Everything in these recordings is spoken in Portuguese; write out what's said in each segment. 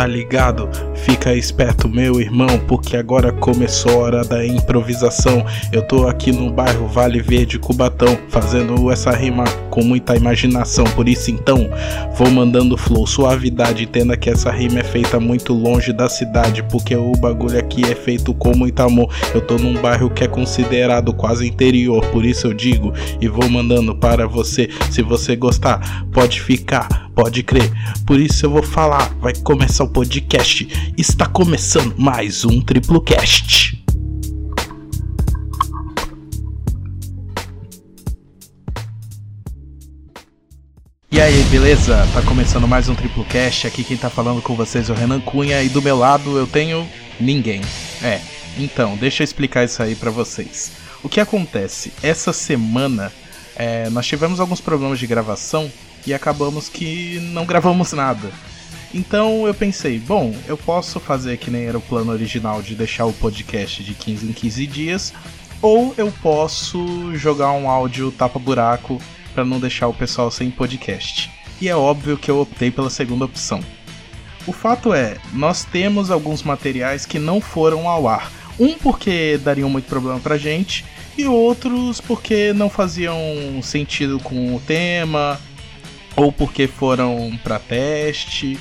Tá ligado? Fica esperto, meu irmão, porque agora começou a hora da improvisação. Eu tô aqui no bairro Vale Verde Cubatão, fazendo essa rima com muita imaginação. Por isso, então, vou mandando flow, suavidade. Entenda que essa rima é feita muito longe da cidade, porque o bagulho aqui é feito com muito amor. Eu tô num bairro que é considerado quase interior, por isso eu digo e vou mandando para você. Se você gostar, pode ficar, pode crer. Por isso eu vou falar, vai começar o podcast. Está começando mais um Triplo Cast. E aí, beleza? Tá começando mais um Triplo Cast. Aqui quem tá falando com vocês é o Renan Cunha e do meu lado eu tenho ninguém. É, então, deixa eu explicar isso aí para vocês. O que acontece? Essa semana é, nós tivemos alguns problemas de gravação e acabamos que não gravamos nada. Então eu pensei, bom, eu posso fazer que nem era o plano original de deixar o podcast de 15 em 15 dias, ou eu posso jogar um áudio tapa-buraco para não deixar o pessoal sem podcast. E é óbvio que eu optei pela segunda opção. O fato é, nós temos alguns materiais que não foram ao ar. Um porque dariam muito problema pra gente, e outros porque não faziam sentido com o tema, ou porque foram para teste.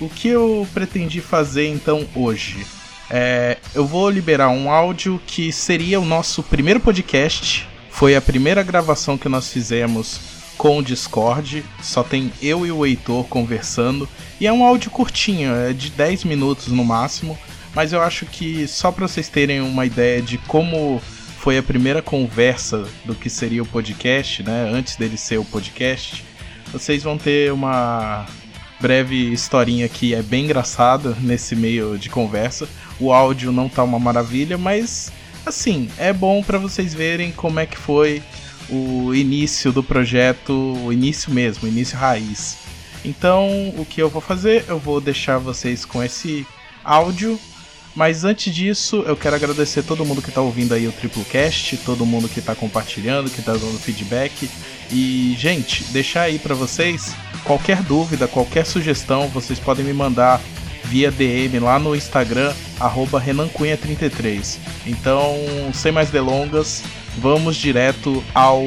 O que eu pretendi fazer então hoje? É, eu vou liberar um áudio que seria o nosso primeiro podcast. Foi a primeira gravação que nós fizemos com o Discord. Só tem eu e o Heitor conversando. E é um áudio curtinho, é de 10 minutos no máximo. Mas eu acho que só para vocês terem uma ideia de como foi a primeira conversa do que seria o podcast, né? Antes dele ser o podcast, vocês vão ter uma breve historinha que é bem engraçada nesse meio de conversa. O áudio não tá uma maravilha, mas assim, é bom para vocês verem como é que foi o início do projeto, o início mesmo, o início raiz. Então, o que eu vou fazer? Eu vou deixar vocês com esse áudio, mas antes disso, eu quero agradecer todo mundo que tá ouvindo aí o Triplecast, todo mundo que tá compartilhando, que tá dando feedback. E, gente, deixar aí para vocês qualquer dúvida, qualquer sugestão, vocês podem me mandar via DM lá no Instagram, RenanCunha33. Então, sem mais delongas, vamos direto ao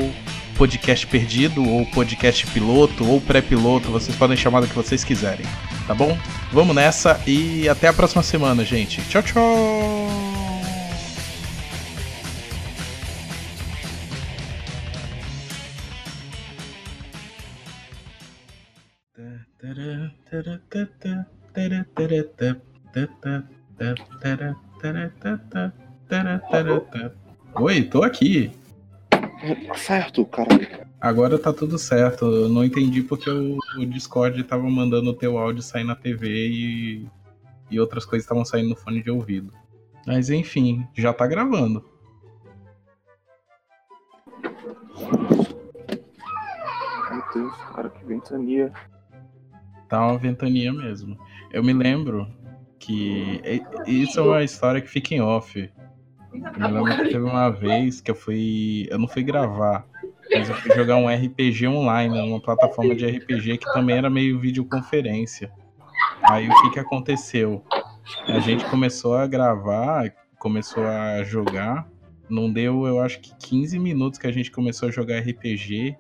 podcast perdido, ou podcast piloto, ou pré-piloto, vocês podem chamar do que vocês quiserem, tá bom? Vamos nessa e até a próxima semana, gente. Tchau, tchau! Oi, tô aqui. Tá certo, caralho. Agora tá tudo certo. Eu não entendi porque o, o Discord tava mandando o teu áudio sair na TV e, e outras coisas estavam saindo no fone de ouvido. Mas enfim, já tá gravando. Meu Deus, cara, que ventania. Tá uma ventania mesmo. Eu me lembro que. Isso é uma história que fica em off. Eu me lembro que teve uma vez que eu fui. Eu não fui gravar, mas eu fui jogar um RPG online, numa plataforma de RPG que também era meio videoconferência. Aí o que que aconteceu? A gente começou a gravar, começou a jogar. Não deu, eu acho que 15 minutos que a gente começou a jogar RPG.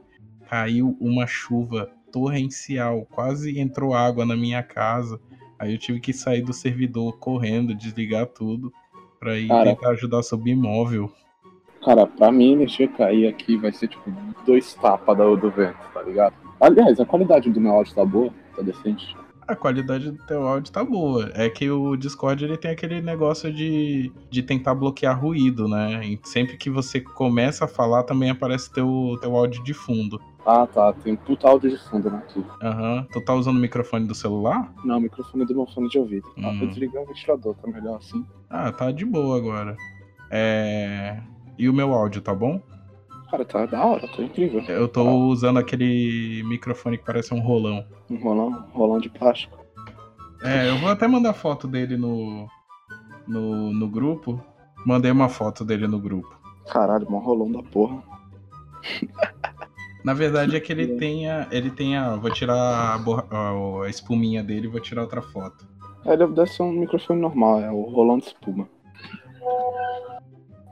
Caiu uma chuva torrencial, quase entrou água na minha casa. Aí eu tive que sair do servidor correndo, desligar tudo, pra ir Cara. tentar ajudar a subir imóvel. Cara, pra mim, mexer cair aqui vai ser tipo dois tapas do, do vento, tá ligado? Aliás, a qualidade do meu áudio tá boa, tá decente. A qualidade do teu áudio tá boa. É que o Discord ele tem aquele negócio de, de tentar bloquear ruído, né? E sempre que você começa a falar, também aparece teu, teu áudio de fundo. Ah, tá, tem puta áudio de fundo, né? Aham. Tu tá usando o microfone do celular? Não, o microfone do meu fone de ouvido. Ah, Hum. eu desliguei o ventilador, tá melhor assim. Ah, tá de boa agora. É. E o meu áudio, tá bom? Cara, tá da hora, tá incrível. Eu tô usando aquele microfone que parece um rolão. Um rolão, um rolão de plástico. É, eu vou até mandar foto dele no, no, no grupo. Mandei uma foto dele no grupo. Caralho, mó rolão da porra. Na verdade é que ele tem a. Ele tem a. Vou tirar a, borra- a- espuminha dele e vou tirar outra foto. É, deve deve ser um microfone normal, é o rolão de espuma.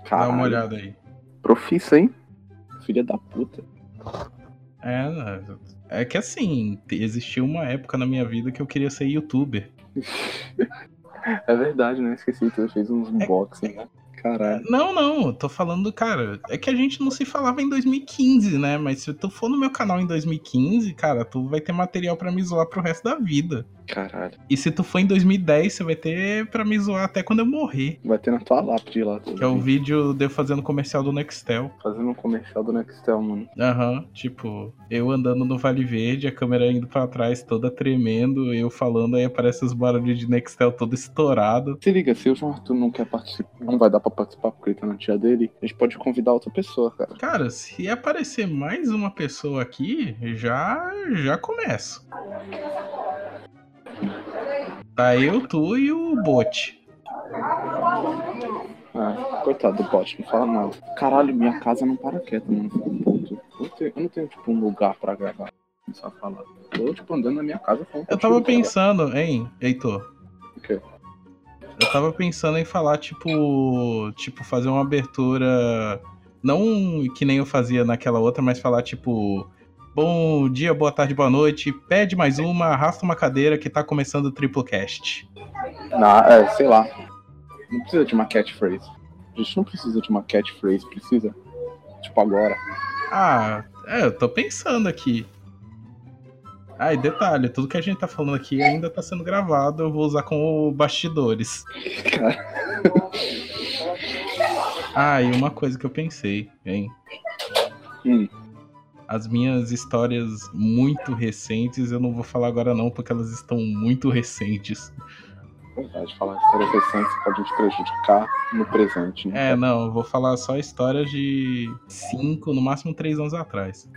Dá uma olhada aí. Profissa, hein? Filha da puta. É, é que assim, existiu uma época na minha vida que eu queria ser youtuber. É verdade, né? Esqueci, tu fez uns unboxing, né? Caralho. Não, não, eu tô falando, cara, é que a gente não se falava em 2015, né? Mas se tu for no meu canal em 2015, cara, tu vai ter material pra me zoar pro resto da vida. Caralho. E se tu for em 2010, você vai ter pra me zoar até quando eu morrer. Vai ter na tua lápide lá. Que é o vídeo de eu fazendo comercial do Nextel. Fazendo um comercial do Nextel, mano. Aham, tipo, eu andando no Vale Verde, a câmera indo pra trás toda tremendo, eu falando, aí aparece os barulhos de Nextel todo estourado. Se liga, se o João Arthur não quer participar, não vai dar pra participar porque ele tá na tia dele, a gente pode convidar outra pessoa, cara. Cara, se aparecer mais uma pessoa aqui, já já começo. Tá eu, tu e o bot. Ah, coitado do bot, não fala nada. Caralho, minha casa não para quieta, mano. Puto. Eu não tenho, eu não tenho, tipo, um lugar pra gravar. Começar a falar. Tô, tipo, andando na minha casa falando Eu tava cara. pensando, hein, Heitor? O quê? Eu tava pensando em falar, tipo. Tipo, fazer uma abertura. Não que nem eu fazia naquela outra, mas falar, tipo. Bom dia, boa tarde, boa noite. Pede mais uma, arrasta uma cadeira que tá começando o Triplecast. Não, é, sei lá. Não precisa de uma catchphrase. A gente não precisa de uma catchphrase, precisa? Tipo, agora. Ah, é, eu tô pensando aqui. Ah, e detalhe, tudo que a gente tá falando aqui ainda tá sendo gravado, eu vou usar como bastidores. Cara, Ah, e uma coisa que eu pensei, hein? hum, As minhas histórias muito recentes, eu não vou falar agora não, porque elas estão muito recentes. verdade, falar histórias recentes pode prejudicar no presente, né? É, não, eu vou falar só histórias de 5, no máximo 3 anos atrás.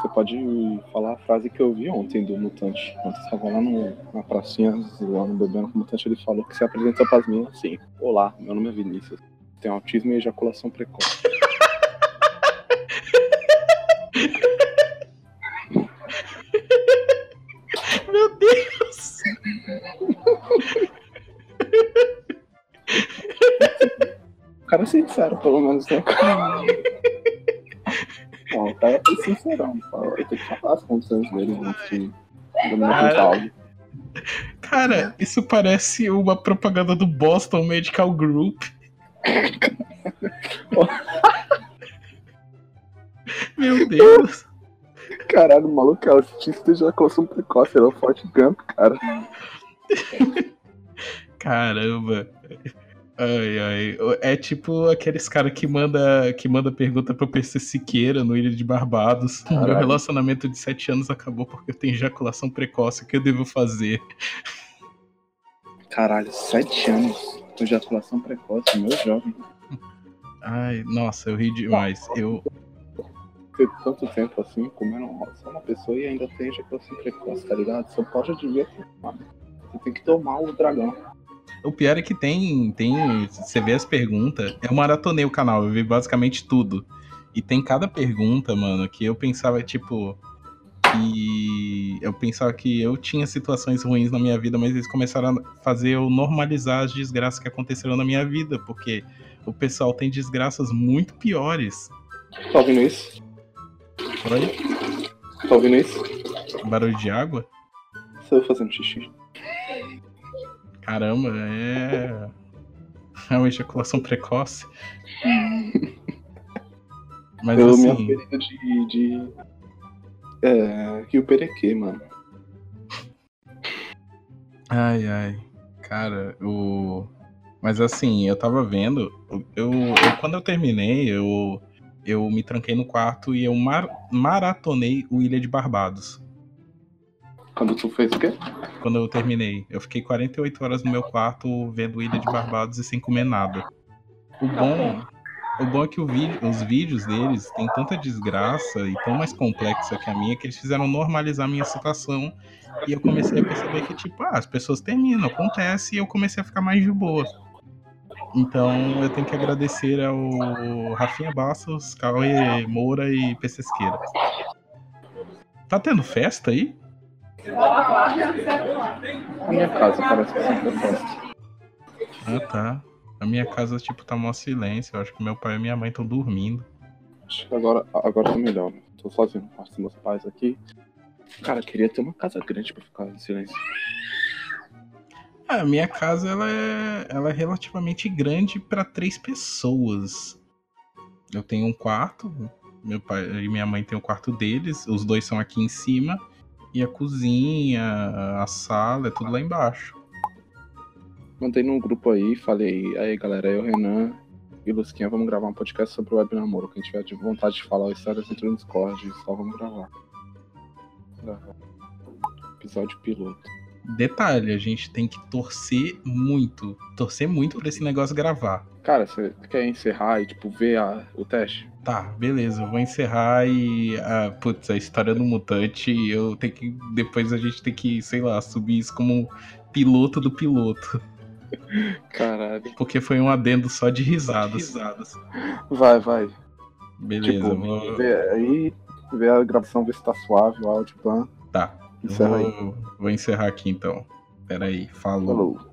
Você pode falar a frase que eu vi ontem do Mutante. Ontem estava lá no, na pracinha zoando, bebendo com o Mutante. Ele falou que se apresenta pras minas assim: Olá, meu nome é Vinícius. Tenho autismo e ejaculação precoce. Sincero, pelo menos, né? Não, o cara é sincerão. Ele tem que falar as condições dele antes de dominar Cara. isso parece uma propaganda do Boston Medical Group. Meu Deus! Caralho, o maluco é autista e ejaculação precoce. Ele é o Forte Gump, cara. Caramba. Ai, ai. É tipo aqueles caras que manda, que manda pergunta pro PC Siqueira no Ilha de Barbados. Meu Caralho. relacionamento de 7 anos acabou porque eu tenho ejaculação precoce. O que eu devo fazer? Caralho, sete anos com ejaculação precoce, meu jovem. Ai, nossa, eu ri demais. Eu, tanto tempo assim, comendo só uma pessoa e ainda tem ejaculação precoce, tá ligado? Só pode devia ter tomado. Você tem que tomar o dragão. O pior é que tem, tem. Você vê as perguntas. Eu maratonei o canal, eu vi basicamente tudo. E tem cada pergunta, mano, que eu pensava, tipo. Que. Eu pensava que eu tinha situações ruins na minha vida, mas eles começaram a fazer eu normalizar as desgraças que aconteceram na minha vida, porque o pessoal tem desgraças muito piores. Tá ouvindo isso? Oi? Tá ouvindo isso? Barulho de água? Sou eu fazendo xixi. Caramba, é. É uma ejaculação precoce. Mas eu me assim. apelido de. de... É. Rio Perequê, mano. Ai, ai. Cara, o. Mas assim, eu tava vendo. Eu, eu- quando eu terminei, eu, eu me tranquei no quarto e eu mar- maratonei o Ilha de Barbados. Quando tu fez o quê? Quando eu terminei. Eu fiquei 48 horas no meu quarto vendo Ilha de Barbados e sem comer nada. O bom. O bom é que o vídeo, os vídeos deles têm tanta desgraça e tão mais complexa que a minha que eles fizeram normalizar a minha situação. E eu comecei a perceber que, tipo, ah, as pessoas terminam, acontece, e eu comecei a ficar mais de boa. Então eu tenho que agradecer ao Rafinha Bastos, Cauê Moura e Pesqueira. Tá tendo festa aí? A minha casa parece que sempre é festa. Ah, tá. A minha casa, tipo, tá mó silêncio. Eu acho que meu pai e minha mãe estão dormindo. Acho que agora, agora tá melhor. né? Tô sozinho, faço meus pais aqui. Cara, queria ter uma casa grande pra ficar em silêncio. Ah, a minha casa, ela é, ela é relativamente grande para três pessoas. Eu tenho um quarto, meu pai e minha mãe tem o quarto deles, os dois são aqui em cima, e a cozinha, a sala, é tudo lá embaixo. Mandei num grupo aí, falei, aí galera, eu, Renan e Lusquinha, vamos gravar um podcast sobre o web namoro. Quem tiver de vontade de falar histórias entra no Discord, só vamos gravar. Gravar. Episódio piloto. Detalhe, a gente tem que torcer muito, torcer muito pra esse negócio gravar. Cara, você quer encerrar e tipo ver a- o teste? Tá, beleza, eu vou encerrar e. Ah, putz, a história do mutante, eu tenho que. Depois a gente tem que, sei lá, subir isso como piloto do piloto. Caralho. Porque foi um adendo só de risadas. Vai, vai. Beleza, tipo, vou. vê aí, vê a gravação, vê se tá suave, o áudio, pan. Tá. Encerra aí. Vou, vou encerrar aqui então. Pera aí, falou. Falou.